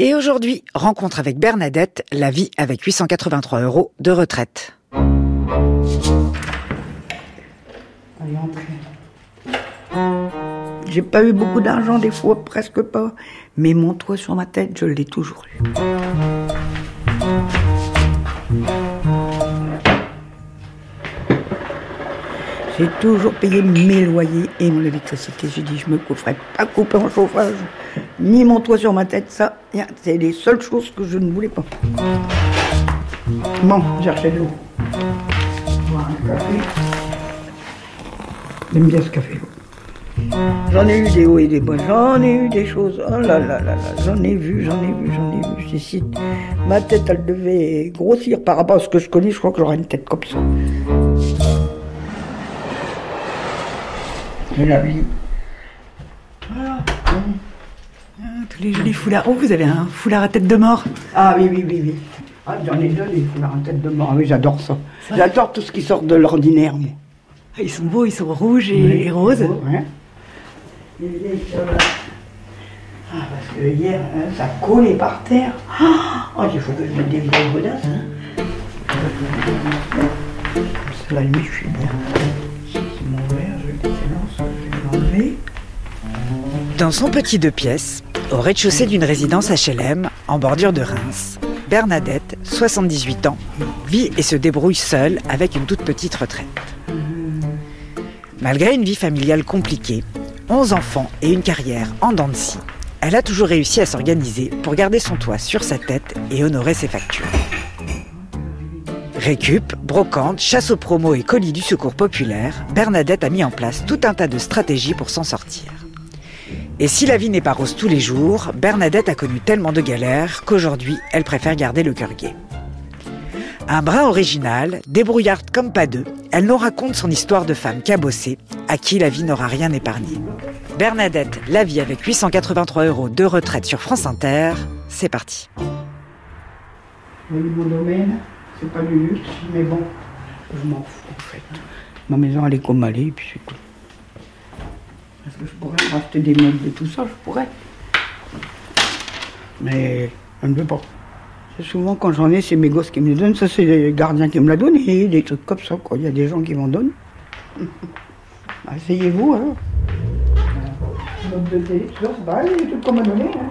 Et aujourd'hui, rencontre avec Bernadette, la vie avec 883 euros de retraite. J'ai pas eu beaucoup d'argent des fois, presque pas. Mais mon toit sur ma tête, je l'ai toujours eu. J'ai toujours payé mes loyers et mon électricité. J'ai dit, je me ferai pas couper en chauffage, ni mon toit sur ma tête. Ça, c'est les seules choses que je ne voulais pas. Bon, j'ai acheté de l'eau. J'aime bien ce café. J'en ai eu des hauts et des bas, j'en ai eu des choses, oh là là là là, j'en ai vu, j'en ai vu, j'en ai vu. Ma tête, elle devait grossir par rapport à ce que je connais, je crois que j'aurais une tête comme ça. La vie. Ah, tous les jolis foulards. Oh, vous avez un foulard à tête de mort. Ah oui, oui, oui, oui. Ah, j'en ai deux, des foulards à tête de mort. Ah oui, j'adore ça. J'adore tout ce qui sort de l'ordinaire. Ah, ils sont beaux, ils sont rouges et, et roses. Ouais. Ah, parce que hier, hein, ça collait par terre. Oh, il faut que je mette des vieilles godasses. Hein. La nuit, je suis bien. Dans son petit deux pièces, au rez-de-chaussée d'une résidence HLM, en bordure de Reims, Bernadette, 78 ans, vit et se débrouille seule avec une toute petite retraite. Malgré une vie familiale compliquée, 11 enfants et une carrière en dents elle a toujours réussi à s'organiser pour garder son toit sur sa tête et honorer ses factures. Récup, brocante, chasse aux promos et colis du secours populaire, Bernadette a mis en place tout un tas de stratégies pour s'en sortir. Et si la vie n'est pas rose tous les jours, Bernadette a connu tellement de galères qu'aujourd'hui, elle préfère garder le cœur gai. Un brin original, débrouillarde comme pas deux, elle nous raconte son histoire de femme cabossée, à qui la vie n'aura rien épargné. Bernadette, la vie avec 883 euros de retraite sur France Inter, c'est parti. Oui, mon domaine, c'est pas du luxe, mais bon, je m'en fous en fait. Ma maison, elle est comme elle est, et puis c'est tout. Est-ce que je pourrais racheter des meubles et tout ça Je pourrais. Mais je ne veux pas. C'est souvent quand j'en ai, c'est mes gosses qui me les donnent. Ça, c'est les gardiens qui me l'ont donné, des trucs comme ça. Quoi. Il y a des gens qui m'en donnent. Essayez-vous. Hein. Meubles de télé, tout ça, m'a donné. Hein,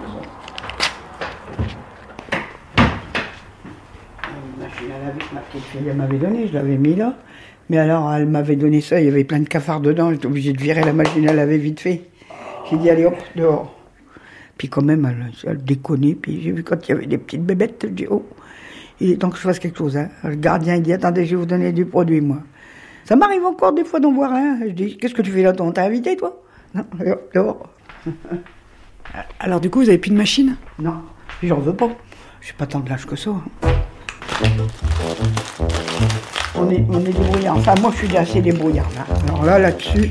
machine à laver que ma petite fille m'avait donné, je l'avais mis là. Mais alors, elle m'avait donné ça, il y avait plein de cafards dedans, j'étais obligée de virer la machine à laver vite fait. J'ai dit, allez hop, dehors. Puis quand même, elle, elle déconnait, puis j'ai vu quand il y avait des petites bébêtes, je dis, oh, il est temps que je fasse quelque chose. Hein. Le gardien, il dit, attendez, je vais vous donner du produit, moi. Ça m'arrive encore des fois d'en voir un. Je dis, qu'est-ce que tu fais là On t'a invité, toi? Non, allez hop, dehors. Alors du coup, vous avez plus de machine? Non, j'en veux pas. Je suis pas tant de l'âge que ça. hein. On est, on est débrouillard. Enfin, moi, je suis assez débrouillard. Là. Alors là, là-dessus,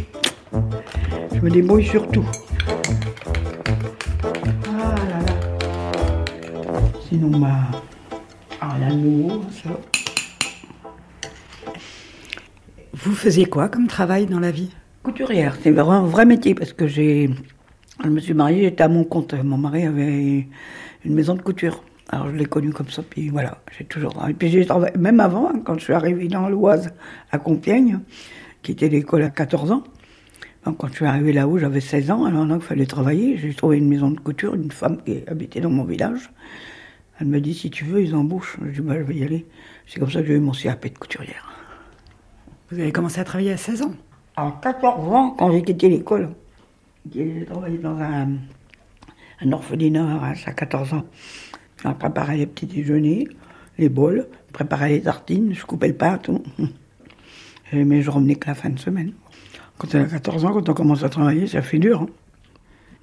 je me débrouille sur tout. Ah là là. Sinon, bah. Ah là, nouveau, ça. Vous faisiez quoi comme travail dans la vie? Couturière, c'est vraiment un vrai métier parce que j'ai. Je me suis mariée, j'étais à mon compte. Mon mari avait une maison de couture. Alors je l'ai connu comme ça, puis voilà, j'ai toujours travaillé. Puis j'ai travaillé, même avant, hein, quand je suis arrivée dans l'Oise, à Compiègne, qui était l'école à 14 ans. Donc, quand je suis arrivée là-haut, j'avais 16 ans, alors là, il fallait travailler. J'ai trouvé une maison de couture, une femme qui habitait dans mon village. Elle me dit, si tu veux, ils embauchent. Je dis, bah, je vais y aller. C'est comme ça que j'ai eu mon CAP de couturière. Vous avez commencé à travailler à 16 ans À 14 ans, quand j'ai quitté l'école, j'ai travaillé dans un, un orphelinat à 14 ans. Je préparais les petits déjeuners, les bols, je préparais les tartines, je coupais le pain, tout. Et- Mais je revenais que la fin de semaine. Quand on a 14 ans, quand on commence à travailler, ça fait dur. hein.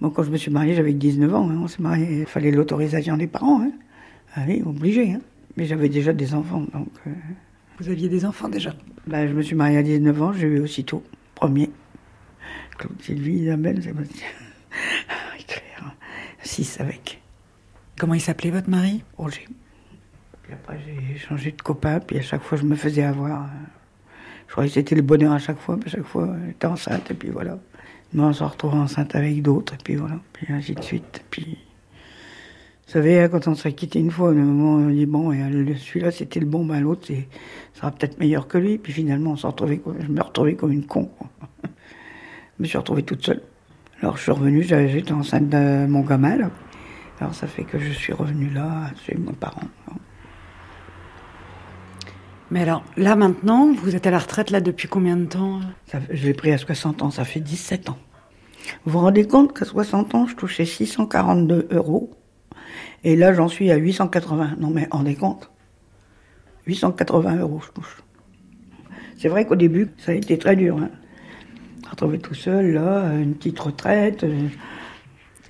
Moi, quand je me suis mariée, j'avais 19 ans. hein. On s'est marié, il fallait l'autorisation des parents. Hein. Allez, obligé. Hein. Mais j'avais déjà des enfants, donc... euh, Vous aviez des enfants déjà? Ben, je me suis mariée à 19 ans, j'ai eu aussitôt, premier. Claude Sylvie, Isabelle, Sébastien. Claire. Six avec Comment il s'appelait votre mari? Roger. Puis après, j'ai changé de copain, puis à chaque fois, je me faisais avoir. euh, Je croyais que c'était le bonheur à chaque fois, puis à chaque fois, j'étais enceinte, et puis voilà. Mais on se retrouve enceinte avec d'autres, et puis voilà, puis ainsi de suite. Puis Vous savez, quand on s'est quitté une fois, on dit bon, celui-là c'était le bon, ben l'autre c'est sera peut-être meilleur que lui. Puis finalement, on s'est retrouvé, je me retrouvais comme une con. je me suis retrouvée toute seule. Alors je suis revenue, j'étais enceinte de mon gamin là. Alors ça fait que je suis revenue là chez mes parents. Mais alors, là maintenant, vous êtes à la retraite là depuis combien de temps ça, Je l'ai pris à 60 ans, ça fait 17 ans. Vous vous rendez compte qu'à 60 ans, je touchais 642 euros. Et là, j'en suis à 880. Non mais, rendez compte 880 euros, je touche. C'est vrai qu'au début, ça a été très dur. Hein. Retrouver tout seul, là, une petite retraite. Euh,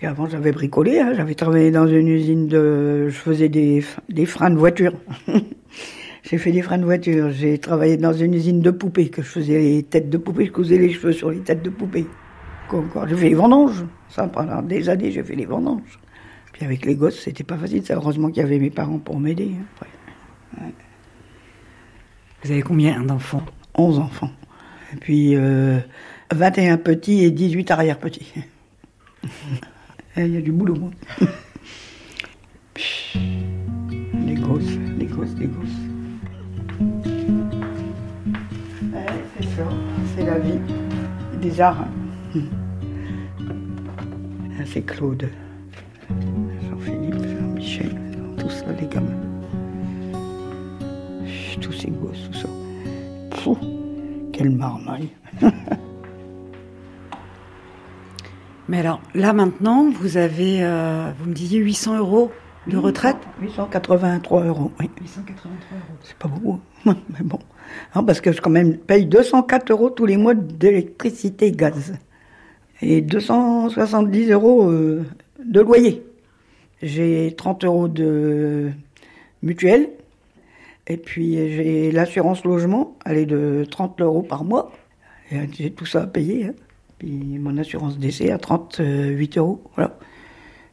avant, j'avais bricolé, hein. j'avais travaillé dans une usine de. Je faisais des, des freins de voiture. j'ai fait des freins de voiture. J'ai travaillé dans une usine de poupées, que je faisais les têtes de poupées, je cousais les cheveux sur les têtes de poupées. J'ai fait les vendanges. Ça, pendant des années, j'ai fait les vendanges. Puis avec les gosses, c'était pas facile. heureusement qu'il y avait mes parents pour m'aider. Hein. Vous avez combien d'enfants? 11 enfants. Et puis euh, 21 petits et 18 arrière-petits. Il y a du boulot. Hein. des gosses, des gosses, des gosses. c'est ça, c'est la vie. Des arts. C'est Claude, Jean-Philippe, Jean-Michel, tout ça, les gamins. Tous ces gosses, tout ça. Pfff, quelle marmaille. Mais alors, là maintenant, vous avez, euh, vous me disiez 800 euros de retraite 883 euros, oui. 883 euros. C'est pas beaucoup, mais bon. parce que je quand même paye 204 euros tous les mois d'électricité et gaz. Et 270 euros euh, de loyer. J'ai 30 euros de mutuelle. Et puis j'ai l'assurance logement, elle est de 30 euros par mois. J'ai tout ça à payer. Hein. Puis mon assurance décès à 38 euros. Voilà.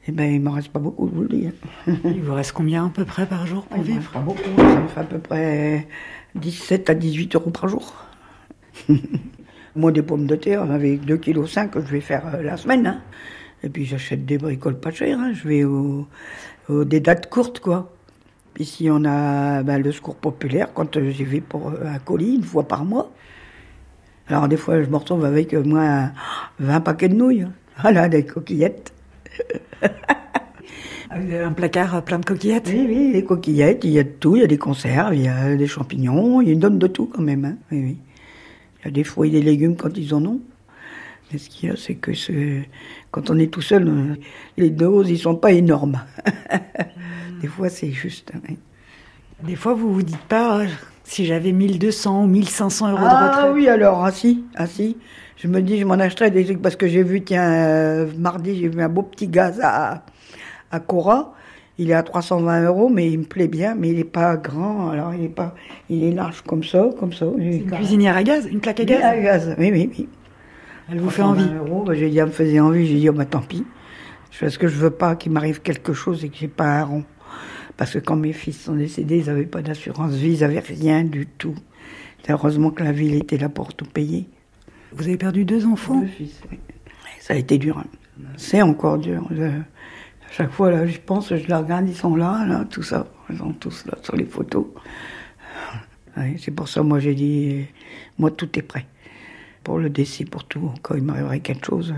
Et eh ben il m'en reste pas beaucoup, je vous le dis. Hein. il vous reste combien à peu près par jour pour vivre Ça beaucoup. Ça me fait à peu près 17 à 18 euros par jour. Moi, des pommes de terre, avec 2,5 kg que je vais faire euh, la semaine. Hein. Et puis j'achète des bricoles pas chères. Hein. Je vais au, des dates courtes, quoi. Ici, on a ben, le secours populaire quand euh, j'y vais pour euh, un colis une fois par mois. Alors des fois, je me retrouve avec euh, moi 20 paquets de nouilles. Voilà, des coquillettes. Ah, un placard plein de coquillettes Oui, oui, des coquillettes, il y a de tout, il y a des conserves, il y a des champignons, il y a une donne de tout quand même. Hein. Oui, oui. Il y a des fruits et des légumes quand ils en ont. Mais ce qu'il y a, c'est que quand on est tout seul, les doses, ils sont pas énormes. des fois, c'est juste. Hein, des fois, vous vous dites pas, si j'avais 1200 ou 1500 euros de retraite. Ah oui, alors, ah si, ah si. Je me dis, je m'en achèterais des trucs parce que j'ai vu, tiens, euh, mardi, j'ai vu un beau petit gaz à, à Cora. Il est à 320 euros, mais il me plaît bien, mais il n'est pas grand, alors il est pas, il est large comme ça, comme ça. Une cuisinière à gaz, une plaque à gaz. À gaz, oui, oui, oui. Elle vous fait envie. Euros, bah, j'ai dit, elle me faisait envie, j'ai dit, oh, bah, tant pis. Parce que je veux pas qu'il m'arrive quelque chose et que j'ai pas un rond. Parce que quand mes fils sont décédés, ils n'avaient pas d'assurance vie, ils n'avaient rien du tout. Heureusement que la ville était là pour tout payer. Vous avez perdu deux enfants? Deux fils, oui. Ça a été dur. Hein. C'est encore dur. à chaque fois, là, je pense, je les regarde, ils sont là, là, tout ça. Ils sont tous là sur les photos. c'est pour ça, moi, j'ai dit, moi, tout est prêt. Pour le décès, pour tout. Quand il m'arriverait quelque chose.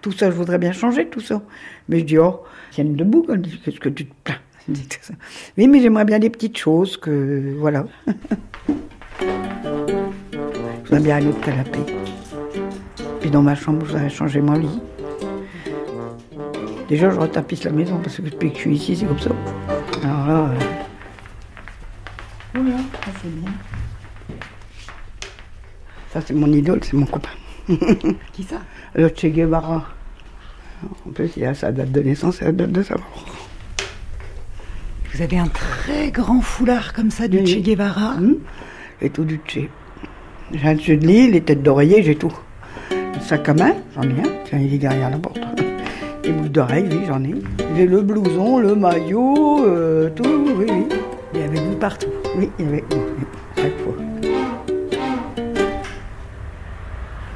Tout ça, je voudrais bien changer, tout ça. Mais je dis, oh, tiens debout, qu'est-ce que tu te plains? oui, mais j'aimerais bien des petites choses que. Voilà. J'aimerais bien un autre canapé. Puis dans ma chambre, je voudrais changer mon lit. Déjà, je retapisse la maison parce que depuis que je suis ici, c'est comme ça. Alors là. Euh... Voilà, ça c'est bien. Ça, c'est mon idole, c'est mon copain. Qui ça? Le Che Guevara. En plus, il a sa date de naissance et la date de sa mort. Vous avez un très grand foulard comme ça du Che Guevara. Mmh. Et tout du Che. J'ai un dessus de lit, les têtes d'oreiller, j'ai tout. Le sac à main, j'en ai un. Tiens, il est derrière la porte. Les boucles d'oreilles, oui, j'en ai. J'ai le blouson, le maillot, euh, tout, oui, oui. Il y avait vous partout. Oui, il y avait chaque fois.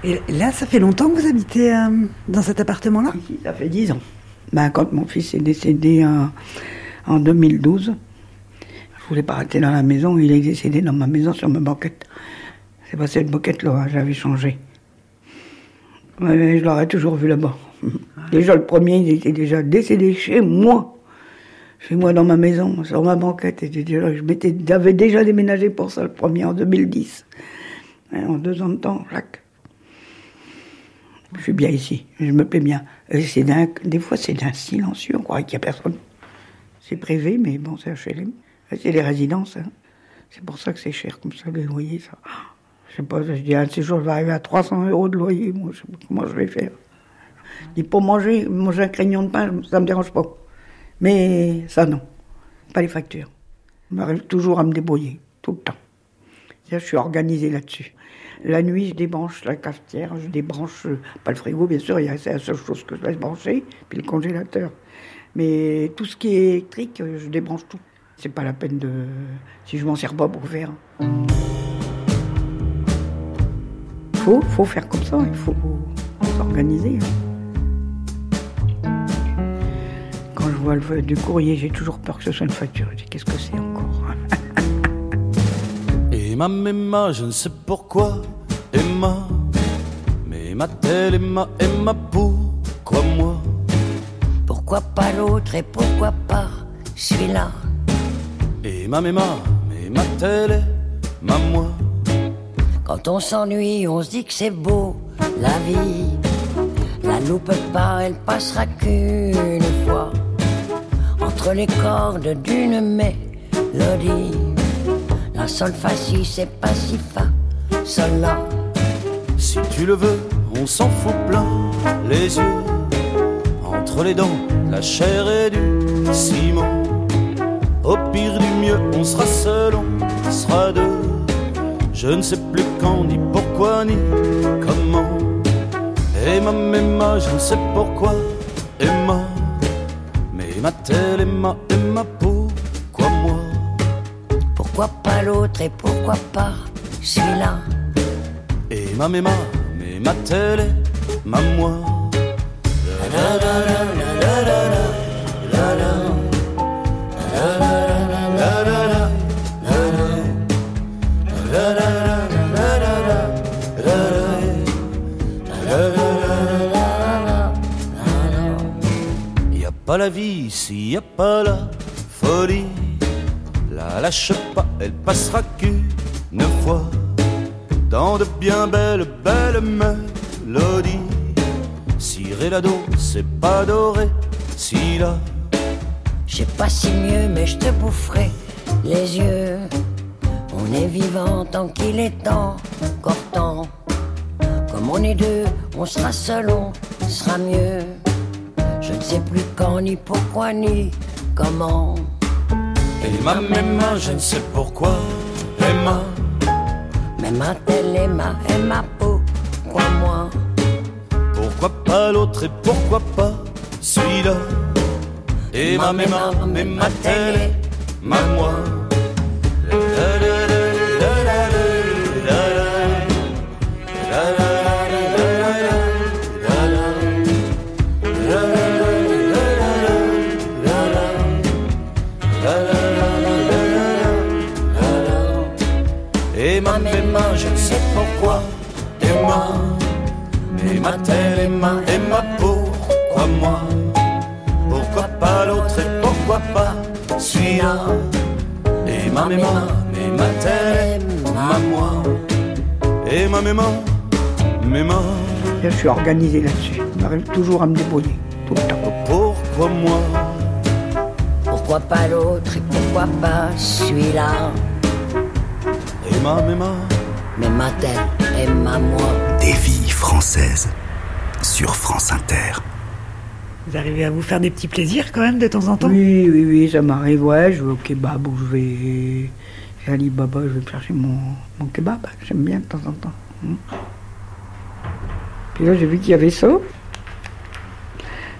Et là, ça fait longtemps que vous habitez euh, dans cet appartement-là? Ça fait dix ans. Ben, quand mon fils est décédé en, en 2012, je voulais pas rester dans la maison, il est décédé dans ma maison sur ma banquette. C'est pas cette banquette-là, j'avais changé. Mais je l'aurais toujours vu là-bas. Déjà, le premier, il était déjà décédé chez moi. Chez moi, dans ma maison, sur ma banquette. Et déjà, je m'étais, j'avais déjà déménagé pour ça, le premier, en 2010. Et en deux ans de temps, Jacques. Je suis bien ici, je me plais bien. Et c'est des fois, c'est d'un silencieux, on croirait qu'il n'y a personne. C'est privé, mais bon, c'est HLM. C'est les résidences. Hein. C'est pour ça que c'est cher, comme ça, les loyers, ça. Je sais pas, je dis, un de ces jours, je vais arriver à 300 euros de loyer, moi, je sais pas comment je vais faire. Je dis, pour manger, manger un craignon de pain, ça me dérange pas. Mais ça, non. Pas les factures. J'arrive toujours à me débrouiller, tout le temps. Je suis organisée là-dessus. La nuit, je débranche la cafetière, je débranche, euh, pas le frigo, bien sûr, c'est la seule chose que je laisse brancher, puis le congélateur. Mais tout ce qui est électrique, euh, je débranche tout. C'est pas la peine de. Si je m'en sers pas pour faire. Faut, faut faire comme ça, il faut s'organiser. hein. Quand je vois le du courrier, j'ai toujours peur que ce soit une facture. Je dis qu'est-ce que c'est encore? Emma, Emma, je ne sais pourquoi, Emma. Mais m'a-t-elle, Emma, Emma, pourquoi moi? Pourquoi pas l'autre et pourquoi pas celui-là? Emma, Emma, mais m'a-t-elle, ma moi Quand on s'ennuie, on se dit que c'est beau, la vie. La loupe pas, elle passera qu'une fois. Entre les cordes d'une mélodie. La sol si, c'est pas si fa, sol la. Si tu le veux, on s'en fout plein les yeux. Entre les dents, la chair et du ciment. Au pire du mieux, on sera seul, on sera deux. Je ne sais plus quand, ni pourquoi, ni comment. Emma, Emma, je ne sais pourquoi, Emma. Mais m'a-t-elle, Emma, Emma, pourquoi moi? Pourquoi pas l'autre et pourquoi pas celui-là? Emma, Emma, mais ma moi Y a pas la vie s'il y a pas la folie. La lâche pas, elle passera qu'une fois dans de bien belles, belles mélodies. La do, c'est pas doré, si la Je sais pas si mieux, mais je te boufferai les yeux. On est vivant tant qu'il est encore temps. Comme on est deux, on sera seul, on sera mieux. Je ne sais plus quand, ni pourquoi, ni comment. Emma, Emma, je ne sais pourquoi, Emma. Mais ma telle et ma, et ma peau, quoi moi? Pourquoi pas l'autre et pourquoi pas celui-là Emma, Emma, mais ma telle, ma moi. Emma, Emma, je ne sais pourquoi, Emma. Mais m'a-t-elle, Emma, Emma, celui-là Emma, Emma, mais m'a-t-elle, ma moi Emma, Emma, Emma, Je suis organisée là-dessus. J'arrive toujours à me débrouiller, tout le temps. pourquoi moi? Pourquoi pas l'autre et pourquoi pas celui-là? Emma, Emma, Mais ma telle et ma moi. Des vies françaises sur France Inter. Vous arrivez à vous faire des petits plaisirs quand même de temps en temps? Oui, oui, oui, ça m'arrive. Ouais, je vais au kebab ou je vais chez Alibaba, je vais chercher mon, mon kebab. J'aime bien de temps en temps. Hmm. Puis là, j'ai vu qu'il y avait ça.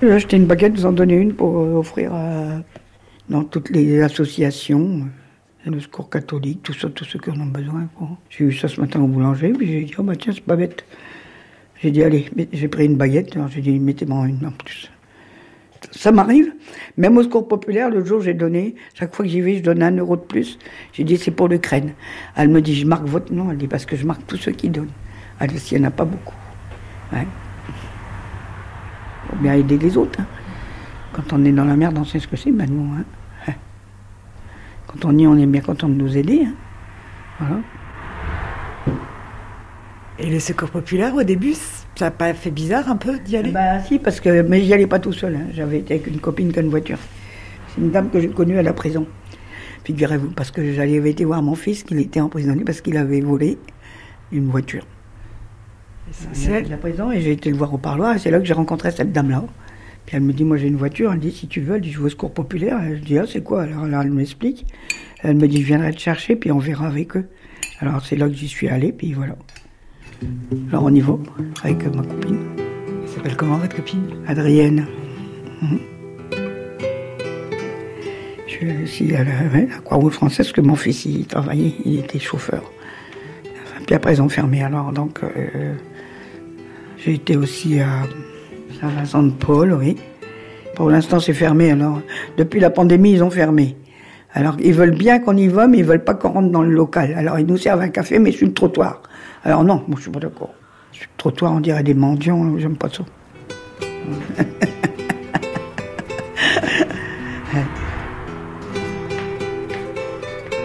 J'ai acheté une baguette, vous en donnez une pour euh, offrir à- dans toutes les associations, euh, le secours catholique, tout ça, tous ceux qui en ont besoin. J'ai eu ça ce matin au boulanger, puis j'ai dit, oh bah tiens, c'est pas bête. J'ai dit, allez, j'ai pris une baguette, alors j'ai dit, mettez-moi une en plus. Ça m'arrive. Même au secours populaire, le jour j'ai donné, chaque fois que j'y vais, je donne un euro de plus. J'ai dit c'est pour l'Ukraine. Elle me dit je marque votre nom. Elle dit parce que je marque tous ceux qui donnent. Elle dit s'il n'y en a pas beaucoup. Ouais. Faut bien aider les autres. hein. Quand on est dans la merde, on sait ce que c'est maintenant. hein. Ouais. Quand on y est, on est bien content de nous aider. hein. Voilà. Et le secours populaire, au début, ça n'a pas fait bizarre un peu d'y aller Bah si, parce que mais j'y allais pas tout seul. hein. J'avais été avec une copine qui a une voiture. C'est une dame que j'ai connue à la prison. Figurez-vous, parce que j'avais été voir mon fils qu'il était emprisonné parce qu'il avait volé une voiture. C'est à la prison et j'ai été le voir au parloir et c'est là que j'ai rencontré cette dame-là. Puis elle me dit, moi j'ai une voiture, elle me dit, si tu veux, elle dit, je vais au secours populaire. Et je dis, ah c'est quoi? Alors là, elle m'explique. Elle me dit, je viendrai te chercher, puis on verra avec eux. Alors c'est là que j'y suis allé, puis voilà. Alors on y va, avec ma copine, Elle s'appelle comment votre copine? Adrienne. Mhm. Je suis aussi à la, Croix-Rouge française, parce que mon fils il travaillait, il était chauffeur. Enfin, puis après ils ont fermé, alors donc euh, j'ai été aussi à Saint-Vincent-de-Paul, oui. Pour l'instant c'est fermé, alors depuis la pandémie ils ont fermé. Alors ils veulent bien qu'on y va, mais ils veulent pas qu'on rentre dans le local. Alors ils nous servent un café, mais sur le trottoir. Alors non, moi je suis pas d'accord. Sur le trottoir on dirait des mendiants, j'aime pas ça.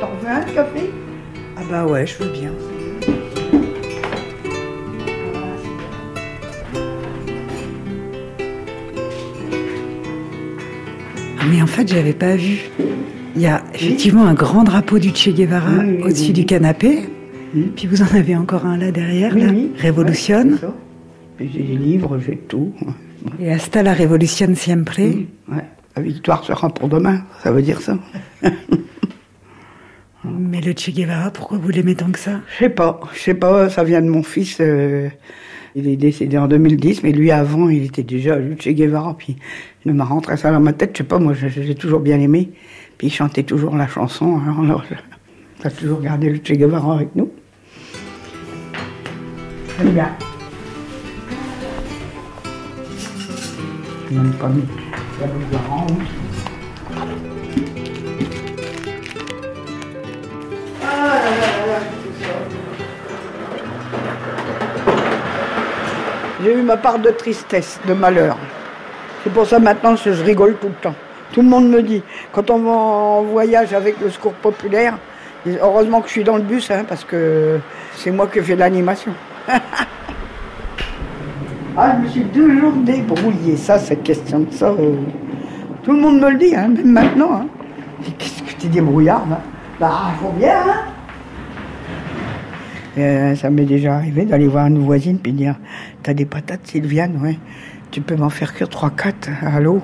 T'en veux un café? Ah bah ouais, je veux bien. Ah, Mais en fait, j'avais pas vu. Il y a effectivement un grand drapeau du Che Guevara Oui, oui, au-dessus du canapé. Puis vous en avez encore un là derrière, là. Révolution. Ouais, c'est ça. Puis J'ai des livres, j'ai tout. Et hasta la révolution siempre. Ouais. La victoire sera pour demain, ça veut dire ça. Mais le Che Guevara, pourquoi vous l'aimez tant que ça? Je sais pas, je sais pas, ça vient de mon fils. euh, il est décédé en 2010, mais lui avant, il était déjà le Che Guevara. Puis il m'a rentré ça dans ma tête, je sais pas, moi je, je l'ai toujours bien aimé. Puis il chantait toujours la chanson, alors, alors je- on a toujours gardé le Che Guevara avec nous. La blouse orange. J'ai eu ma part de tristesse, de malheur. C'est pour ça maintenant que je rigole tout le temps. Tout le monde me dit, quand on va en voyage avec le secours populaire, heureusement que je suis dans le bus, hein, parce que c'est moi qui fais l'animation. ah, je me suis toujours débrouillée, ça, cette question de ça. euh, Tout le monde me le dit, hein, même maintenant. Hein. Qu'est-ce que tu es débrouillarde hein Bah, faut bien, hein euh, ça m'est déjà arrivé d'aller voir une voisine puis dire T'as des patates, Sylviane Ouais. Tu peux m'en faire cuire 3-4 à l'eau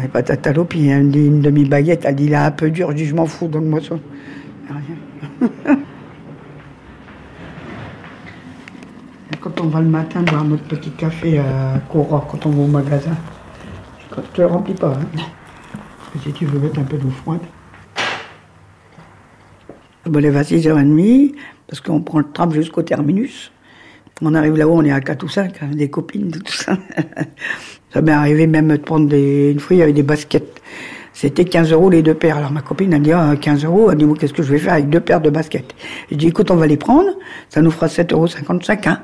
Des patates à l'eau, puis elle me dit une demi-baguette. Elle dit là, un peu dur. Je dis Je m'en fous, donne-moi ça. Rien. Et quand on va le matin boire notre petit café à Cora, quand on va au magasin, quand tu le remplis pas, hein. si tu veux mettre un peu d'eau froide. On me lève à 6h30 parce qu'on prend le tram jusqu'au terminus. On arrive là-haut, on est à 4 ou 5, avec des copines, tout ça. ça m'est arrivé même de prendre des... Une fois, il y avait des baskets. C'était 15 euros les deux paires. Alors ma copine a dit, ah, 15 euros, elle dit, qu'est-ce que je vais faire avec deux paires de baskets? Je dis, écoute, on va les prendre, ça nous fera 7,50 euros chacun.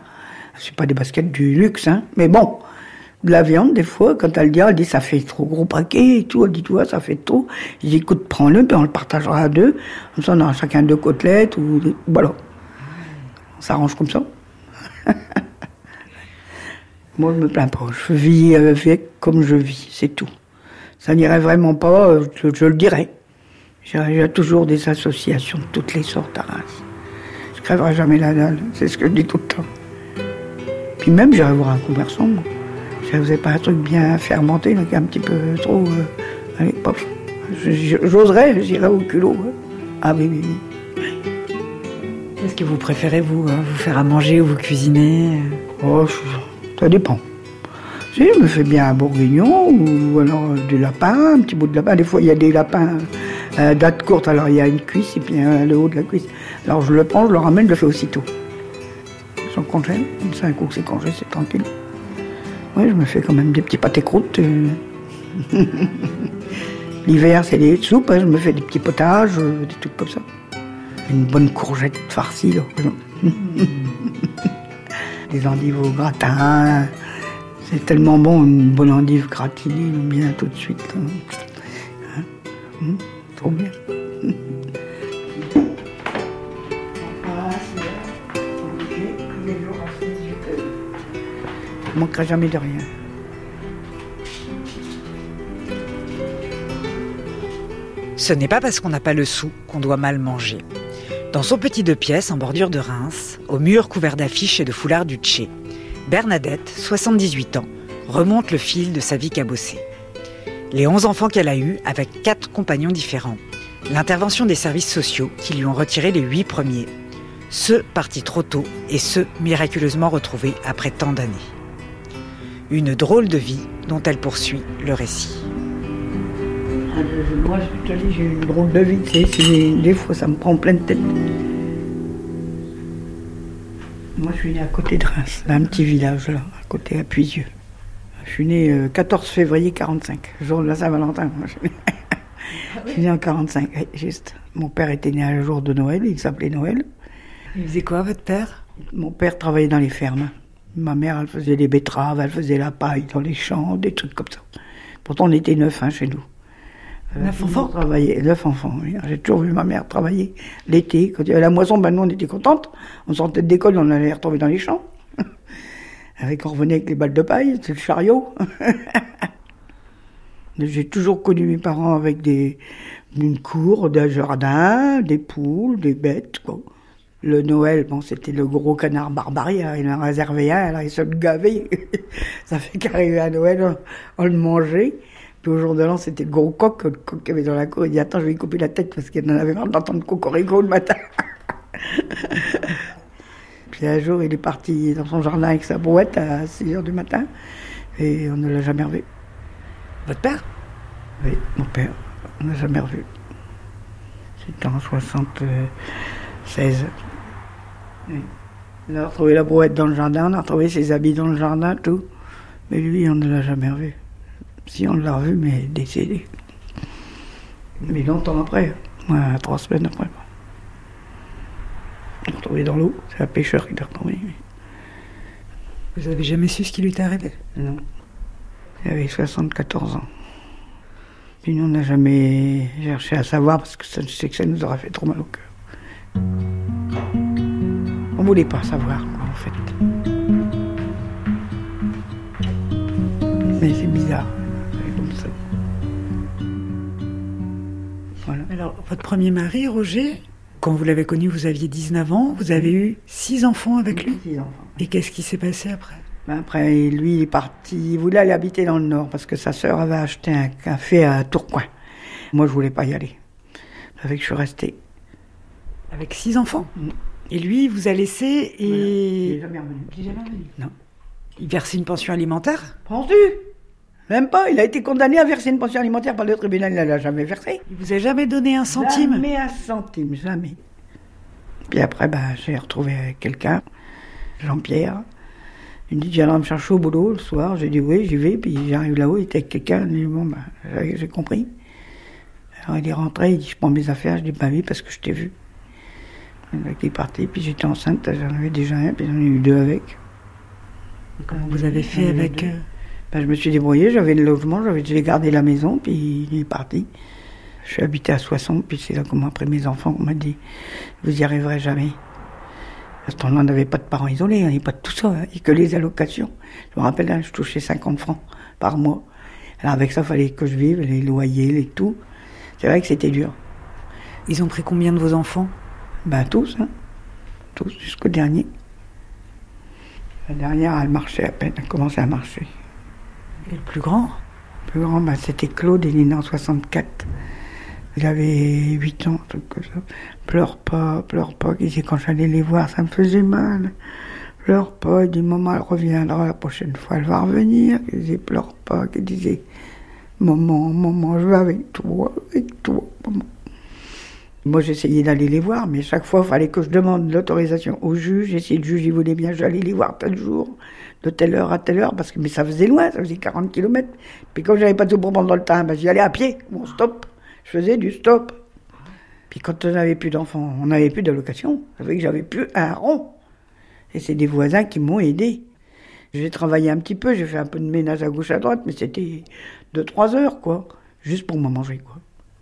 C'est pas des baskets du luxe, hein. Mais bon, de la viande, des fois, quand elle dit, elle dit, ça fait trop gros paquet et tout. Elle dit, tu vois, ça fait trop. Je dis, écoute, prends-le, puis on le partagera à deux. Comme ça, on aura chacun deux côtelettes ou, voilà. On s'arrange comme ça. Moi, je me plains pas. Je vis avec comme je vis, c'est tout. Ça n'irait vraiment pas, euh, je, je le dirais. J'ai toujours des associations de toutes les sortes à Reims. Je crèverai jamais la dalle, c'est ce que je dis tout le temps. Puis même, j'irai voir un commerçant, moi. Je vous ai pas un truc bien fermenté, est un petit peu trop... euh, allez, je- J'oserais, j'irai au culot. hein. Ah oui, oui, oui. Qu'est-ce que vous préférez, vous hein, Vous faire à manger ou vous cuisiner? Oh, je- ça dépend. Si, je me fais bien un bourguignon ou alors euh, du lapin, un petit bout de lapin. Des fois, il y a des lapins euh, date courte, alors il y a une cuisse et puis euh, le haut de la cuisse. Alors je le prends, je le ramène, je le fais aussitôt. Sans congèle, comme ça, un coup c'est congé, c'est tranquille. Oui, je me fais quand même des petits pâtés croûtes. euh, L'hiver, c'est des soupes, hein, je me fais des petits potages, des trucs comme ça. Une bonne courgette farcie. des endives au gratin. C'est tellement bon, une bonne endive gratinée, bien tout de suite. Hein. Hum, trop bien. Je ne manquerai jamais de rien. Ce n'est pas parce qu'on n'a pas le sou qu'on doit mal manger. Dans son petit deux pièces en bordure de Reims, au mur couvert d'affiches et de foulards du Tché, Bernadette, 78 ans, remonte le fil de sa vie cabossée. Les 11 enfants qu'elle a eus avec quatre compagnons différents. L'intervention des services sociaux qui lui ont retiré les huit premiers. Ceux partis trop tôt et ceux miraculeusement retrouvés après tant d'années. Une drôle de vie dont elle poursuit le récit. Ah, moi, je te dis, j'ai une drôle de vie. Tu sais, des fois, ça me prend plein de tête. Moi, je suis né à côté de Reims, là, un petit village, là, à côté, à Puisieux. Je suis né le 14 février 45, jour de la Saint-Valentin. Je suis né en 45, juste. Mon père était né un jour de Noël, il s'appelait Noël. Il faisait quoi, votre père? Mon père travaillait dans les fermes. Ma mère, elle faisait des betteraves, elle faisait la paille dans les champs, des trucs comme ça. Pourtant, on était neuf hein, chez nous. Euh, neuf enfants travaillait, Neuf enfants, oui. J'ai toujours vu ma mère travailler l'été. Quand il y avait la moisson, ben nous, on était contentes. On sortait d'école, on allait retrouver dans les champs. avec, on revenait avec les balles de paille, c'est le chariot. J'ai toujours connu mes parents avec des, une cour, des jardins, des poules, des bêtes, quoi. Le Noël, bon, c'était le gros canard barbarie, il en réservait un, alors il se le gavait. Ça fait qu'arriver à Noël, on, le mangeait. Puis au jour de l'an, c'était le gros coq, le coq qui avait dans la cour. Il dit Attends, je vais lui couper la tête parce qu'il en avait marre d'entendre cocorico le matin. Puis un jour, il est parti dans son jardin avec sa brouette à 6 h du matin et on ne l'a jamais revu. Votre père? Oui, mon père. On ne l'a jamais revu. C'était en 76. On a retrouvé la brouette dans le jardin, on a retrouvé ses habits dans le jardin, tout. Mais lui, on ne l'a jamais revu. Si on l'a revu, mais décédé. Mais longtemps après, trois semaines après. On l'a retrouvé dans l'eau, c'est un pêcheur qui l'a retrouvé. Vous avez jamais su ce qui lui est arrivé? Non. Il avait 74 ans. Puis nous, on n'a jamais cherché à savoir parce que je sais que ça nous aurait fait trop mal au cœur. On voulait pas savoir, quoi, en fait. Mais c'est bizarre. Alors, votre premier mari, Roger, quand vous l'avez connu, vous aviez 19 ans, vous avez eu six enfants avec lui Six enfants. Et qu'est-ce qui s'est passé après? Ben Après, lui, il est parti, il voulait aller habiter dans le Nord parce que sa sœur avait acheté un café à Tourcoing. Moi, je voulais pas y aller. Ça fait que je suis restée. Avec six enfants? Mm. Et lui, il vous a laissé Il et est jamais revenu. Il est jamais revenu. Non. il versait une pension alimentaire? Penses-tu Même pas. Il a été condamné à verser une pension alimentaire par le tribunal. Il ne l'a jamais versé. Il vous a jamais donné un centime? Jamais un centime, jamais. Puis après, ben, j'ai retrouvé quelqu'un, Jean-Pierre. Il me dit, viens me chercher au boulot le soir. J'ai dit oui, j'y vais. Puis j'arrive là-haut, il était avec quelqu'un. Il dit, bon, ben, j'ai compris. Alors il est rentré, il dit, je prends mes affaires. Je dis, bah oui, parce que je t'ai vu. Donc, il est parti, puis j'étais enceinte, j'en avais déjà un, puis j'en ai eu deux avec. Comment vous avez fait avec deux. Ben, je me suis débrouillée, j'avais le logement, j'avais gardé la maison, puis il est parti. Je suis habité à Soissons, puis c'est là qu'on m'a pris mes enfants, on m'a dit, vous y arriverez jamais. À ce temps-là, on n'avait pas de parents isolés, il n'y avait pas de tout ça, hein, et que les allocations. Je me rappelle, hein, je touchais 50 francs par mois. Alors avec ça, il fallait que je vive, les loyers, les tout. C'est vrai que c'était dur. Ils ont pris combien de vos enfants? Ben tous, hein. Tous, jusqu'au dernier. La dernière, elle marchait à peine, elle commençait à marcher. Le plus grand Le plus grand, ben, c'était Claude, il est né en 64. Il avait 8 ans, truc comme ça. Pleure pas, pleure pas. Il disait quand j'allais les voir, ça me faisait mal. Pleure pas. Il dit maman, elle reviendra la prochaine fois, elle va revenir. Il disait pleure pas. Il disait maman, maman, je vais avec toi, avec toi, maman. Moi, j'essayais d'aller les voir, mais chaque fois, il fallait que je demande l'autorisation au juge. Et si le juge il voulait bien, j'allais les voir tel jour, de telle heure à telle heure, parce que mais ça faisait loin, ça faisait 40 km. Puis comme j'avais pas tout pour prendre dans le temps, ben, j'y allais à pied. Bon, stop. Je faisais du stop. Puis quand on n'avait plus d'enfants, on n'avait plus d'allocation. Ça fait que j'avais plus un rond. Et c'est des voisins qui m'ont aidé. J'ai travaillé un petit peu, j'ai fait un peu de ménage à gauche à droite, mais c'était deux, trois heures, quoi. Juste pour me manger, quoi.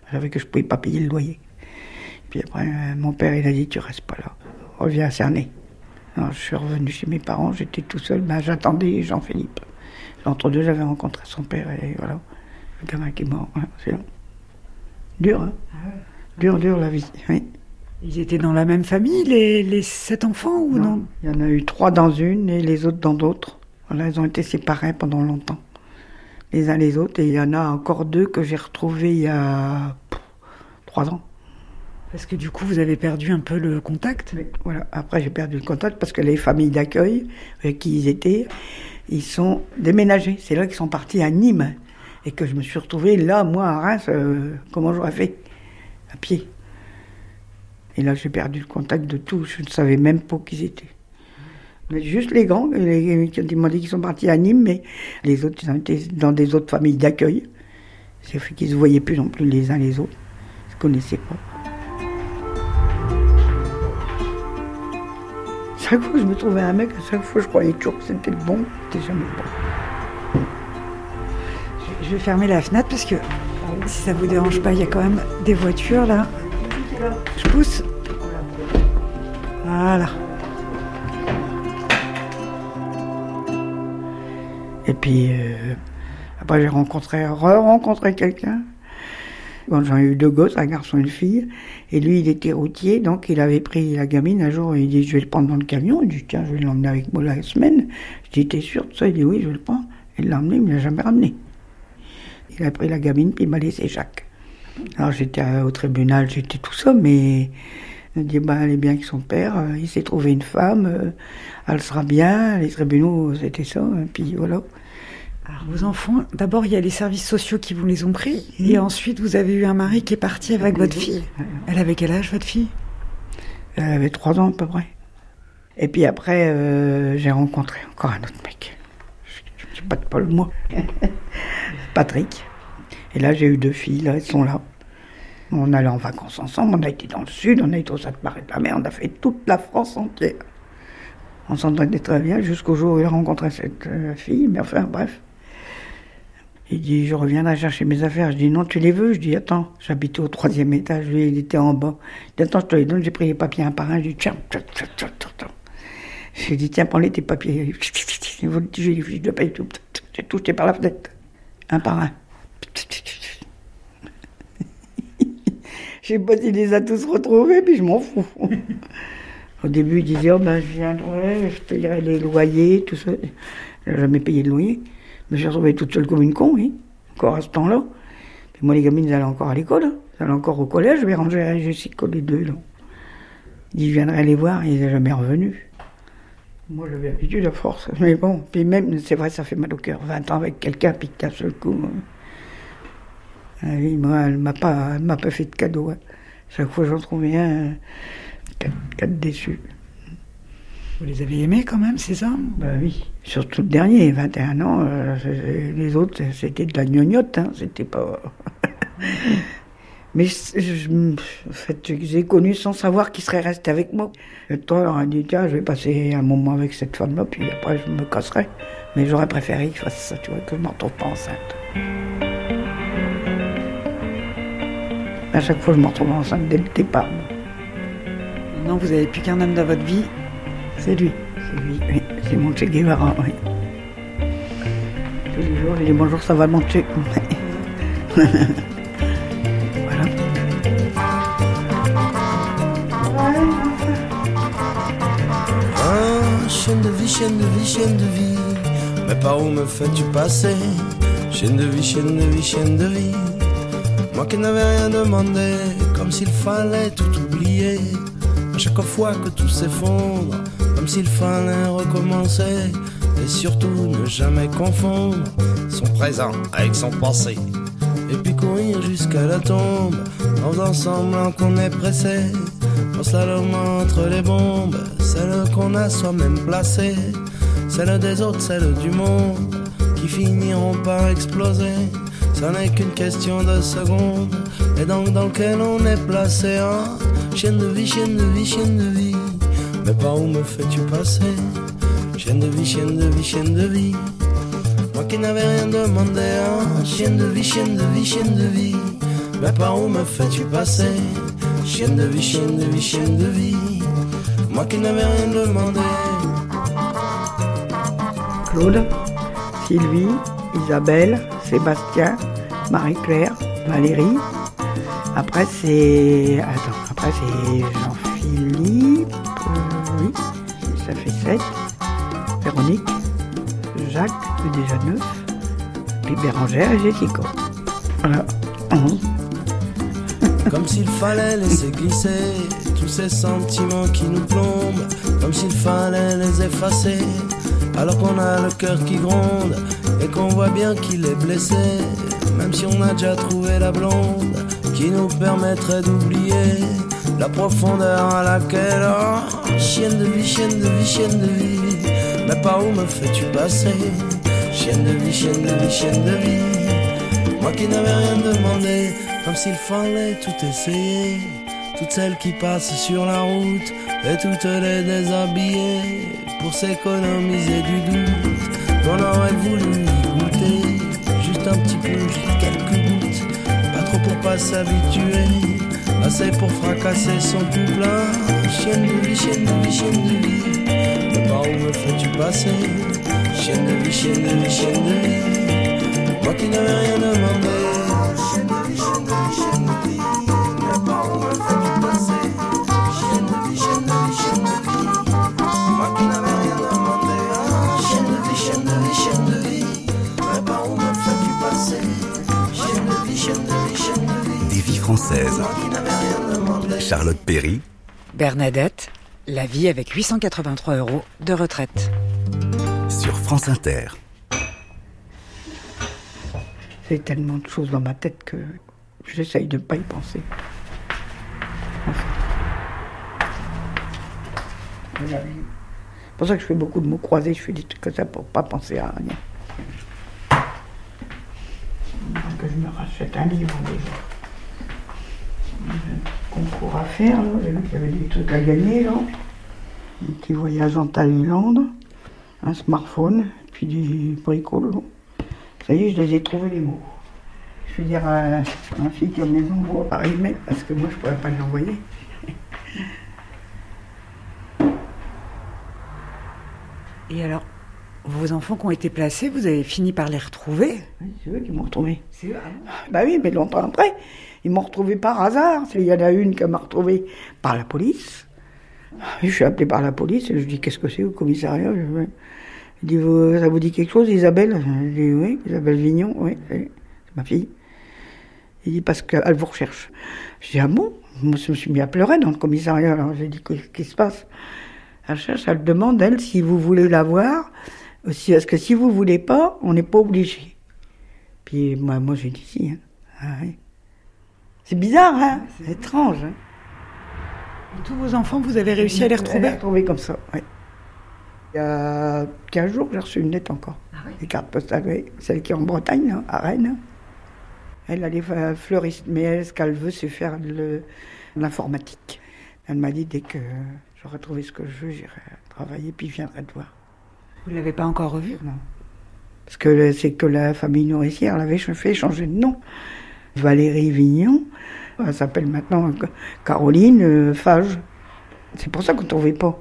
Je savais que je pouvais pas payer le loyer. Puis après, euh, mon père, il a dit, tu restes pas là. Reviens à Cernay. Alors, je suis revenu chez mes parents, j'étais tout seul, ben, j'attendais Jean-Philippe. Entre deux, j'avais rencontré son père, et voilà. Le gamin qui est mort, voilà, c'est long. Dur, hein Dur, dur la vie, oui. Ils étaient dans la même famille, les, les sept enfants, ou non, Il y en a eu trois dans une et les autres dans d'autres. Voilà, ils ont été séparés pendant longtemps, les uns les autres. Et il y en a encore deux que j'ai retrouvés il y a pff, trois ans. Parce que du coup, vous avez perdu un peu le contact. Voilà. Après, j'ai perdu le contact parce que les familles d'accueil avec qui ils étaient, ils sont déménagés. C'est là qu'ils sont partis à Nîmes. Et que je me suis retrouvée là, moi, à Reims, euh, comment j'aurais fait? À pied. Et là, j'ai perdu le contact de tout. Je ne savais même pas qui ils étaient. Mais juste les grands, ils m'ont dit qu'ils sont partis à Nîmes, mais les autres, ils ont été dans des autres familles d'accueil. C'est fait qu'ils ne se voyaient plus non plus les uns les autres. Ils ne se connaissaient pas. Chaque fois que je me trouvais un mec, à chaque fois je croyais toujours que c'était le bon, c'était jamais le bon. Je vais fermer la fenêtre parce que si ça vous dérange pas, il y a quand même des voitures là. Je pousse. Voilà. Et puis, euh, après, j'ai rencontré, re-rencontré quelqu'un. Bon, j'en ai eu deux gosses, un garçon et une fille. Et lui, il était routier, donc il avait pris la gamine un jour. Il dit, je vais le prendre dans le camion. Il dit, tiens, je vais l'emmener avec moi la semaine. Je dis, t'es sûr de ça? Il dit, oui, je le prends. Il l'a emmené, mais il l'a jamais ramené. Il a pris la gamine, puis il m'a laissé Jacques. Alors j'étais au tribunal, j'étais tout ça, mais il dit bah, elle est bien avec son père, euh, il s'est trouvé une femme, euh, elle sera bien, les tribunaux c'était ça, puis voilà. Alors, vos enfants, d'abord il y a les services sociaux qui vous les ont pris, et ensuite vous avez eu un mari qui est parti avec votre fille. Elle avait quel âge votre fille? Elle avait trois ans à peu près. Et puis après, euh, j'ai rencontré encore un autre mec. Je ne sais pas de Paul, moi. Patrick. Et là, j'ai eu deux filles, là, elles sont là. On allait en vacances ensemble, on a été dans le sud, on a été au Sainte-Marie de la Mer, on a fait toute la France entière. On s'entendait très bien jusqu'au jour où il a rencontré cette euh, fille, mais enfin, bref. Il dit, je reviendrai chercher mes affaires. Je dis, non, tu les veux Je dis, attends, j'habitais au troisième étage, lui, il était en bas. Il dit, attends, je te les donne, j'ai pris les papiers un par un. Je dis, tiens, tiens, tiens, tiens, tiens, tiens. J'ai dit, tiens, prends-les tes papiers. J'ai les fiches tout. J'ai tout jeté par la fenêtre. Un par un. Je sais pas s'il les a tous retrouvés, puis je m'en fous. Au début, il disait, oh ben, je viendrai, je payerai les loyers, tout ça. Je jamais payé de loyer. Je me suis retrouvée toute seule comme une con, oui, encore à ce temps-là. Puis moi, les gamines, elles allaient encore à l'école, hein. elles allaient encore au collège, je vais ranger Jessica, les deux, là. Il dit, je viendrai les voir, il n'est jamais revenu. Moi, j'avais l'habitude à force. Mais bon, puis même, c'est vrai, ça fait mal au cœur. 20 ans avec quelqu'un, puis qu'un seul coup. euh, ah moi, elle m'a pas, m'a pas fait de cadeau. hein. Chaque fois j'en trouvais un, quatre déçus. Vous les avez aimés quand même, ces hommes? Bah oui. Surtout le dernier, 21 ans. euh, les autres, c'était de la gnognotte. Hein, c'était pas. Mais je, je- en fait, j'ai connu sans savoir qui serait resté avec moi. Le temps, on leur a dit tiens, je vais passer un moment avec cette femme-là, puis après, je me casserai. Mais j'aurais préféré qu'il fasse ça, tu vois, que je m'en retrouve pas enceinte. À chaque fois, je me retrouve enceinte dès le départ. Maintenant, vous n'avez plus qu'un homme dans votre vie. C'est lui. C'est lui, oui. C'est mon Che Guevara, oui. Tous les jours, je dis bonjour, ça va mon Che Voilà. Ah, chaîne de vie, chaîne de vie, chaîne de vie. Mais par où me fais-tu passer? Chaîne de vie, chaîne de vie, chaîne de vie. Moi qui n'avais rien demandé, comme s'il fallait tout oublier. À chaque fois que tout s'effondre, comme s'il fallait recommencer. Et surtout ne jamais confondre son présent avec son passé. et puis courir jusqu'à la tombe en faisant semblant qu'on est pressé. En slalom entre les bombes, celle qu'on a soi-même placée, celle des autres, celle du monde, qui finiront par exploser. Ça n'est qu'une question de secondes, et donc dans lequel on est placé. Hein? Chienne de vie, chienne de vie, chienne de vie, mais par où me fais-tu passer? Chienne de vie, chienne de vie, chienne de vie. Moi qui n'avais rien demandé, hein chienne de vie, chienne de vie, chienne de vie. Mais par où me fais-tu passer? Chienne de vie, chienne de vie, chienne de vie. Moi qui n'avais rien demandé. Claude, Sylvie, Isabelle, Sébastien, Marie-Claire, Valérie. Après c'est. Attends, après c'est Jean-Philippe. Oui, ça fait 7. Véronique, Jacques, déjà 9. Puis Bérangère et Jessica. Voilà. Onze. Comme s'il fallait laisser glisser tous ces sentiments qui nous plombent, comme s'il fallait les effacer, alors qu'on a le cœur qui gronde et qu'on voit bien qu'il est blessé, même si on a déjà trouvé la blonde qui nous permettrait d'oublier la profondeur à laquelle, oh, chienne de vie, chienne de vie, chienne de vie, mais par où me fais-tu passer, chienne de vie, chienne de vie, chienne de vie? Moi qui n'avais rien demandé, comme s'il fallait tout essayer. Toutes celles qui passent sur la route et toutes les déshabiller pour s'économiser du doute qu'on aurait voulu goûter. Juste un petit peu, juste quelques gouttes, pas trop pour pas s'habituer. Assez pour fracasser son tout plein. Chienne de vie, chienne de vie, chienne de vie. Mais par où me fais-tu passer Chienne de vie, chienne de vie, chienne de vie. Moi qui n'avais rien demandé. Chienne de vie, chienne de vie, chienne de vie. Mais par où me fais-tu passer Chienne de vie, chienne de vie, chienne de vie. Moi qui n'avais rien demandé. Ah, Chienne de vie, chienne de vie, chienne de vie. Mais par où me fais-tu passer Chienne de vie, chienne de vie, chienne de vie. Des vies françaises. Charlotte Perry, Bernadette, la vie avec 883 euros de retraite. sur France Inter. C'est tellement de choses dans ma tête que j'essaye de ne pas y penser. Enfin. C'est pour ça que je fais beaucoup de mots croisés, je fais des trucs comme ça pour pas penser à rien. Que je me rachète un livre déjà. Concours à faire. J'ai vu qu'il y avait des trucs à gagner, là. Un petit voyage en Thaïlande, un smartphone, puis des bricoles. Ça y est, je les ai trouvés les mots. Je vais dire à ma fille qui me les envoie par email parce que moi je pourrais pas les envoyer. Et alors, vos enfants qui ont été placés, vous avez fini par les retrouver Oui, C'est eux qui m'ont retrouvé. C'est eux, Bah oui, mais longtemps après, ils m'ont retrouvé par hasard. Il y en a une qui m'a retrouvé par la police. Je suis appelé par la police et je dis qu'est-ce que c'est au commissariat? Je- Il dit ça vous dit quelque chose, Isabelle? Je dis oui, Isabelle Vignon, oui, c'est ma fille. Il dit parce qu'elle vous recherche. Je dis ah bon? Moi je me suis mis à pleurer dans le commissariat. Alors j'ai dit qu'est-ce qui se passe? Elle cherche, elle demande elle si vous voulez la voir, parce que si vous voulez pas, on n'est pas obligé. Puis moi, moi j'ai dit si. hein. Ah. C'est bizarre, hein C'est étrange. Hein Tous vos enfants, vous avez réussi à les retrouver? retrouver comme ça, oui. Il y a 15 jours, j'ai reçu une lettre encore. Des cartes postales. Celle qui est en Bretagne, là, à Rennes. Elle, elle est fleuriste, mais elle, ce qu'elle veut, c'est faire de l'informatique. Elle m'a dit, dès que j'aurai trouvé ce que je veux, j'irai travailler, puis je viendrai te voir. Vous l'avez pas encore revu? Non. Parce que c'est que la famille nourricière l'avait fait changer de nom. Valérie Vignon, elle s'appelle maintenant euh, Caroline euh, Fage. C'est pour ça qu'on ne trouvait pas.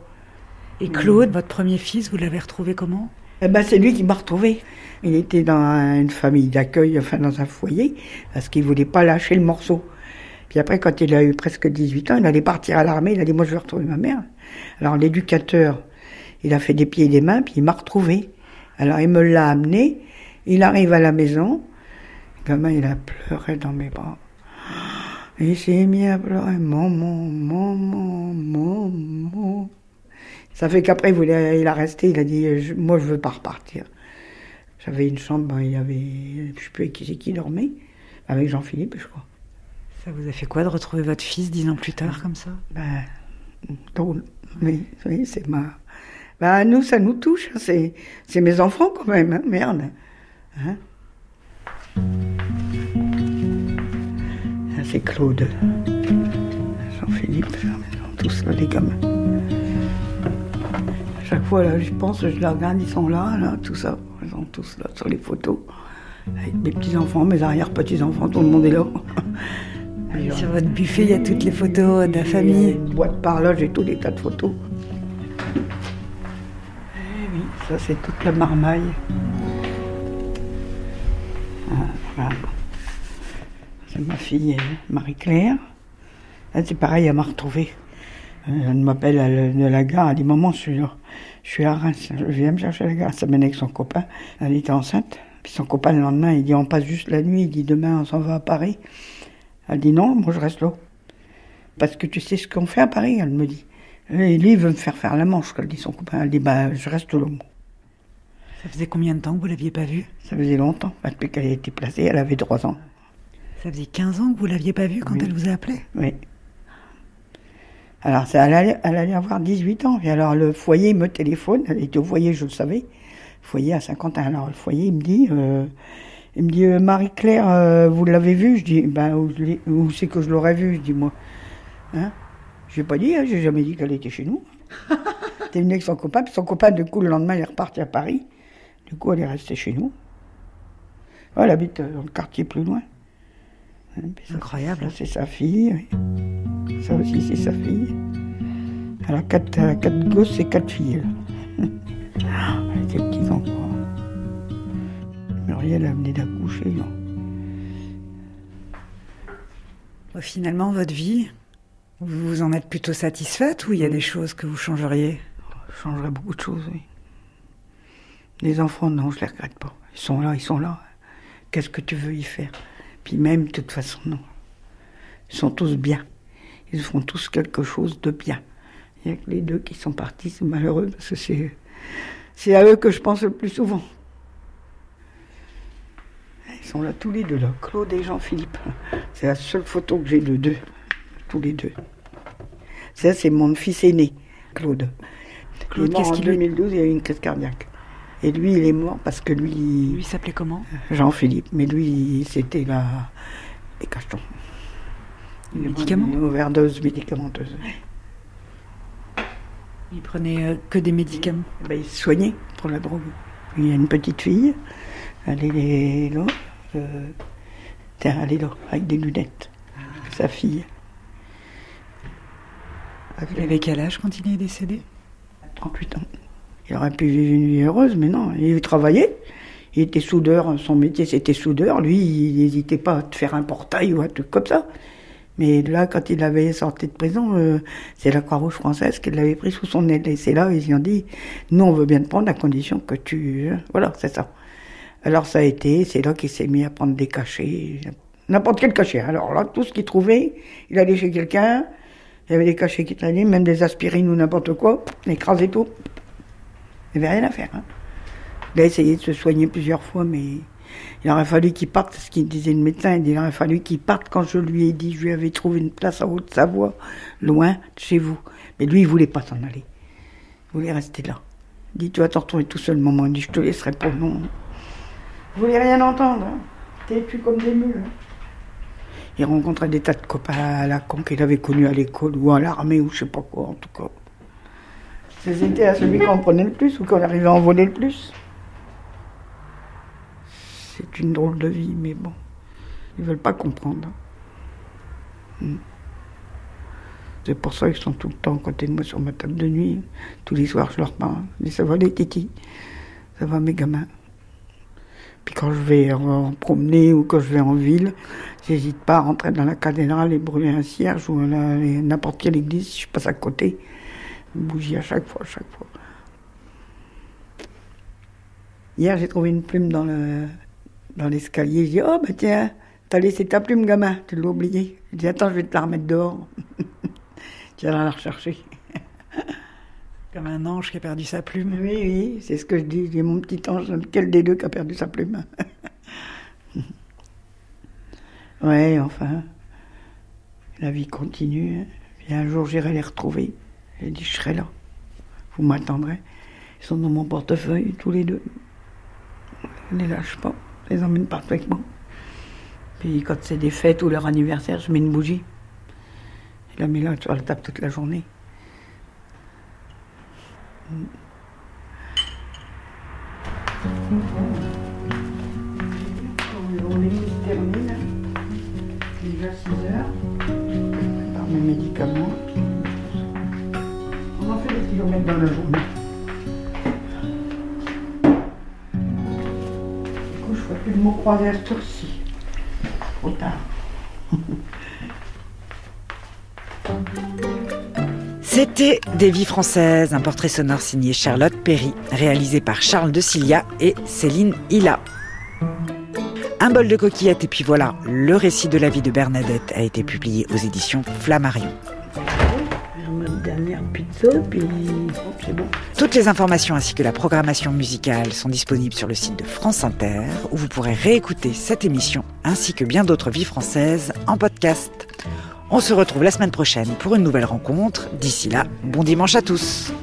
Et Claude, votre premier fils, vous l'avez retrouvé comment? Eh ben, c'est lui qui m'a retrouvé. Il était dans une famille d'accueil, enfin dans un foyer, parce qu'il voulait pas lâcher le morceau. Puis après, quand il a eu presque 18 ans, il allait partir à l'armée. Il a dit, moi, je vais retrouver ma mère. Alors, l'éducateur, il a fait des pieds et des mains, puis il m'a retrouvé. Alors, il me l'a amené. Il arrive à la maison. Le gamin, il a pleuré dans mes bras. Il s'est mis à pleurer. Maman, maman, maman. Ça fait qu'après, il, a resté, il a dit, moi, je veux pas repartir. J'avais une chambre, il y avait, je sais plus qui c'est qui dormait. avec Jean-Philippe, je crois. Ça vous a fait quoi de retrouver votre fils dix ans plus tard comme ça? Ben, drôle. Oui, oui c'est ma. Ben, nous, ça nous touche. hein. C'est, c'est mes enfants quand même, hein, merde. Hein? Ça, c'est Claude. Jean-Philippe, ils sont tous là, les gamins. À chaque fois, là, je pense, je les regarde, ils sont là, là, tout ça. Ils sont tous là sur les photos. Avec mes petits-enfants, mes arrière-petits-enfants, tout le monde est là. Et Sur votre buffet, il y a toutes les photos de la famille. Boîte par là, j'ai tous les tas de photos. Ça c'est toute la marmaille. Ah, voilà. C'est ma fille Marie-Claire. Elle, c'est pareil, elle m'a retrouvée. Euh, Elle m'appelle elle, de la gare, elle dit Maman, je suis à Reims, je viens me chercher à la gare. Elle s'amène avec son copain. Elle était enceinte. Puis son copain, le lendemain, il dit On passe juste la nuit. Il dit Demain, on s'en va à Paris. Elle dit Non, moi je reste là. Parce que tu sais ce qu'on fait à Paris, elle me dit. Et lui, il veut me faire faire la manche, qu'elle dit son copain. Elle dit Bah, je reste là. Ça faisait combien de temps que vous l'aviez pas vue Ça faisait longtemps. Depuis qu'elle a été placée, elle avait trois ans. Ça faisait 15 ans que vous l'aviez pas vue quand Oui. elle vous a appelé? Oui. Alors, ça, elle, allait, elle allait avoir 18 ans. Et alors, le foyer, me téléphone. Elle était au foyer, je le savais. Foyer à Saint-Quentin. Alors, le foyer, il me dit, euh, il me dit, euh, Marie-Claire, euh, vous l'avez vue Je dis, ben, où, c'est que je l'aurais vue Je dis, moi. Hein? J'ai pas dit, hein, j'ai jamais dit qu'elle était chez nous. T'es venue avec son copain, puis son copain, du coup, le lendemain, il est reparti à Paris. Du coup, elle est restée chez nous. Ouais, elle habite euh, dans le quartier plus loin. Hein, ça, Incroyable. ça, c'est sa fille, oui. Ça aussi, c'est sa fille. Elle a quatre, elle a quatre gosses et quatre filles. Elle était petits enfants. Muriel, elle venait d'accoucher. Bon, Finalement, votre vie, vous vous en êtes plutôt satisfaite ou il y a des choses que vous changeriez? Je changerais beaucoup de choses, oui. Les enfants, non, je les regrette pas. Ils sont là, ils sont là. Qu'est-ce que tu veux y faire? Puis même, de toute façon, non. Ils sont tous bien. Ils font tous quelque chose de bien. Il n'y a que les deux qui sont partis, c'est malheureux, parce que c'est, c'est à eux que je pense le plus souvent. Ils sont là tous les deux, là. Claude et Jean-Philippe. C'est la seule photo que j'ai de deux. Tous les deux. Ça, c'est mon fils aîné, Claude. Claude, qu'est-ce en qu'il lui- 2012, il a eu une crise cardiaque. Et lui, il est mort parce que lui, Lui s'appelait comment? Jean-Philippe, mais lui, c'était la... les cachetons. Les médicaments? Une overdose médicamenteuse. Il prenait euh, que des médicaments? Eh ben, il se soignait pour la drogue. Il y a une petite fille, elle est là, euh, tiens, elle est là, avec des lunettes. Sa fille. Il avait quel âge quand il est décédé? 38 ans. Il aurait pu vivre une vie heureuse, mais non, il travaillait. Il était soudeur, son métier c'était soudeur. Lui, il n'hésitait pas à te faire un portail ou un truc comme ça. Mais là, quand il avait sorti de prison, euh, c'est la Croix-Rouge française qui l'avait pris sous son aile. Et c'est là, ils lui ont dit, nous, on veut bien te prendre à condition que tu... euh, Voilà, c'est ça. Alors ça a été, c'est là qu'il s'est mis à prendre des cachets, n'importe quel cachet. Alors là, tout ce qu'il trouvait, il allait chez quelqu'un, il y avait des cachets qui traînaient, même des aspirines ou n'importe quoi, il écrasait tout. Il n'y avait rien à faire. hein. Il a essayé de se soigner plusieurs fois, mais il aurait fallu qu'il parte, ce qu'il disait le médecin, il il aurait fallu qu'il parte quand je lui ai dit, je lui avais trouvé une place en Haute-Savoie, loin de chez vous. Mais lui, il voulait pas s'en aller. Il voulait rester là. Il dit, tu vas te retrouver tout seul, maman. Il dit, je te laisserai pas, non. Vous voulez rien entendre. Hein. T'es-tu comme des mules. hein. Il rencontrait des tas de copains à la con qu'il avait connus à l'école ou à l'armée ou je sais pas quoi, en tout cas. C'était à celui qu'on prenait le plus ou qu'on arrivait à en voler le plus. C'est une drôle de vie, mais bon. Ils veulent pas comprendre. Hmm. C'est pour ça qu'ils sont tout le temps à côté de moi sur ma table de nuit. Tous les soirs, je leur parle. Ça va les titis Ça va mes gamins Puis quand je vais en, en promener ou quand je vais en ville, j'hésite pas à rentrer dans la cathédrale et brûler un cierge ou n'importe quelle église si je passe à côté. Une bougie à chaque fois, à chaque fois. Hier, j'ai trouvé une plume dans le dans l'escalier. Je dis, oh, bah tiens, t'as laissé ta plume, gamin, tu l'as oubliée. Je dis, attends, je vais te la remettre dehors. tu vas la rechercher. Comme un ange qui a perdu sa plume. Oui, oui, c'est ce que je dis. Dis, mon petit ange, lequel des deux qui a perdu sa plume Ouais, enfin, la vie continue. Et un jour, j'irai les retrouver. J'ai dit, je serai là. Vous m'attendrez. Ils sont dans mon portefeuille, tous les deux. Je ne les lâche pas. Je les emmène partout avec moi. Puis quand c'est des fêtes ou leur anniversaire, je mets une bougie. Je la mets là sur la table toute la journée. On est tous terminés. Déjà 6 heures. Par mes médicaments. Dans la journée. Du coup, je ne ferai plus de mots croisés à cette heure-ci. Trop tard. C'était Des vies françaises, un portrait sonore signé Charlotte Perry, réalisé par Charles de Cilia et Céline Hilla. Un bol de coquillettes et puis voilà, le récit de la vie de Bernadette a été publié aux éditions Flammarion. Dernière pizza, puis c'est bon. Toutes les informations ainsi que la programmation musicale sont disponibles sur le site de France Inter, où vous pourrez réécouter cette émission ainsi que bien d'autres vies françaises en podcast. On se retrouve la semaine prochaine pour une nouvelle rencontre. D'ici là, bon dimanche à tous.